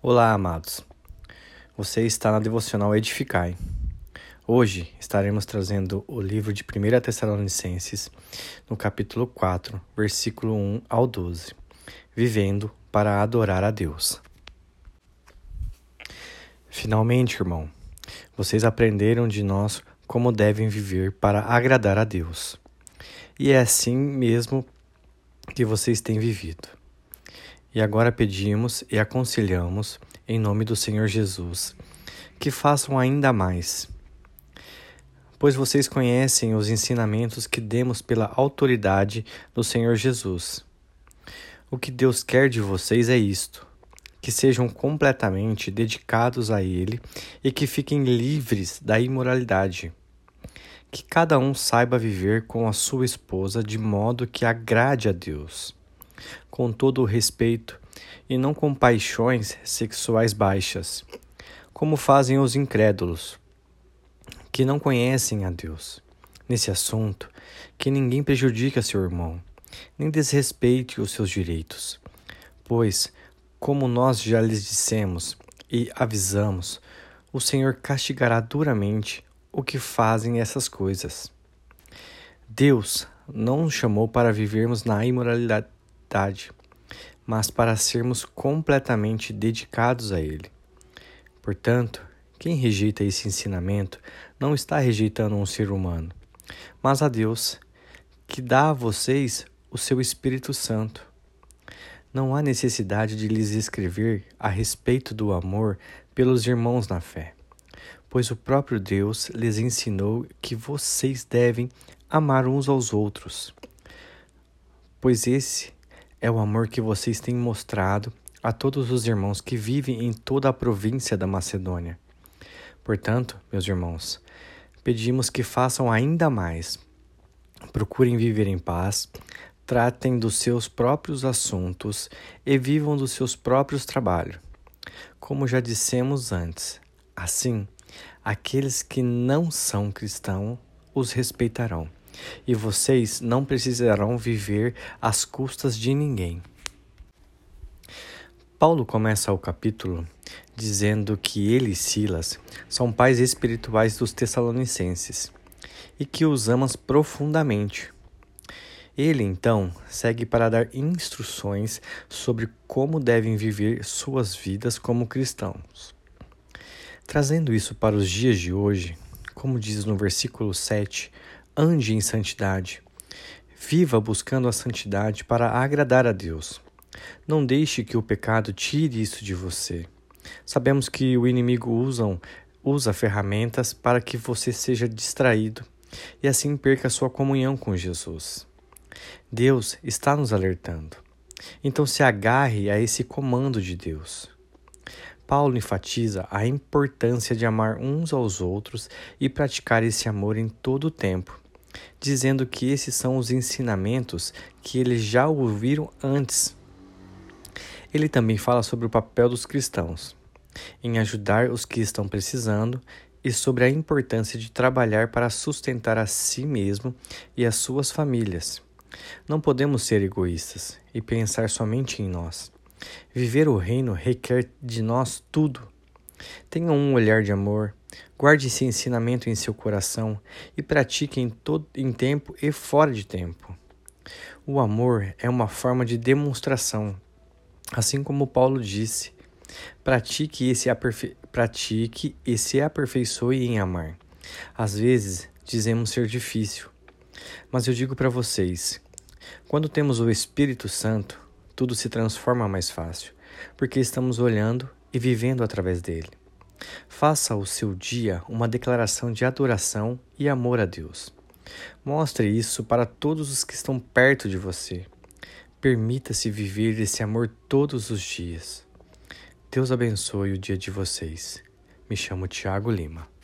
Olá, amados. Você está na devocional Edificai. Hoje estaremos trazendo o livro de 1 Tessalonicenses, no capítulo 4, versículo 1 ao 12, vivendo para adorar a Deus. Finalmente, irmão, vocês aprenderam de nós como devem viver para agradar a Deus. E é assim mesmo que vocês têm vivido. E agora pedimos e aconselhamos, em nome do Senhor Jesus, que façam ainda mais. Pois vocês conhecem os ensinamentos que demos pela autoridade do Senhor Jesus. O que Deus quer de vocês é isto: que sejam completamente dedicados a Ele e que fiquem livres da imoralidade. Que cada um saiba viver com a sua esposa de modo que agrade a Deus com todo o respeito e não com paixões sexuais baixas, como fazem os incrédulos, que não conhecem a Deus. Nesse assunto, que ninguém prejudique seu irmão, nem desrespeite os seus direitos, pois, como nós já lhes dissemos e avisamos, o Senhor castigará duramente o que fazem essas coisas. Deus não nos chamou para vivermos na imoralidade mas para sermos completamente dedicados a Ele. Portanto, quem rejeita esse ensinamento não está rejeitando um ser humano, mas a Deus, que dá a vocês o seu Espírito Santo. Não há necessidade de lhes escrever a respeito do amor pelos irmãos na fé, pois o próprio Deus lhes ensinou que vocês devem amar uns aos outros, pois esse é o amor que vocês têm mostrado a todos os irmãos que vivem em toda a província da Macedônia. Portanto, meus irmãos, pedimos que façam ainda mais. Procurem viver em paz, tratem dos seus próprios assuntos e vivam dos seus próprios trabalhos. Como já dissemos antes, assim, aqueles que não são cristãos os respeitarão e vocês não precisarão viver às custas de ninguém. Paulo começa o capítulo dizendo que ele e Silas são pais espirituais dos Tessalonicenses e que os amas profundamente. Ele então segue para dar instruções sobre como devem viver suas vidas como cristãos. Trazendo isso para os dias de hoje, como diz no versículo 7, ande em santidade. Viva buscando a santidade para agradar a Deus. Não deixe que o pecado tire isso de você. Sabemos que o inimigo usam, usa ferramentas para que você seja distraído e assim perca sua comunhão com Jesus. Deus está nos alertando. Então se agarre a esse comando de Deus. Paulo enfatiza a importância de amar uns aos outros e praticar esse amor em todo o tempo, dizendo que esses são os ensinamentos que eles já ouviram antes. Ele também fala sobre o papel dos cristãos em ajudar os que estão precisando e sobre a importância de trabalhar para sustentar a si mesmo e as suas famílias. Não podemos ser egoístas e pensar somente em nós. Viver o reino requer de nós tudo. Tenha um olhar de amor, Guarde esse ensinamento em seu coração e pratique em, todo, em tempo e fora de tempo. O amor é uma forma de demonstração. Assim como Paulo disse, pratique e se, aperfei... pratique e se aperfeiçoe em amar. Às vezes dizemos ser difícil, mas eu digo para vocês: quando temos o Espírito Santo, tudo se transforma mais fácil, porque estamos olhando e vivendo através dele. Faça o seu dia uma declaração de adoração e amor a Deus. Mostre isso para todos os que estão perto de você. Permita-se viver esse amor todos os dias. Deus abençoe o dia de vocês. Me chamo Tiago Lima.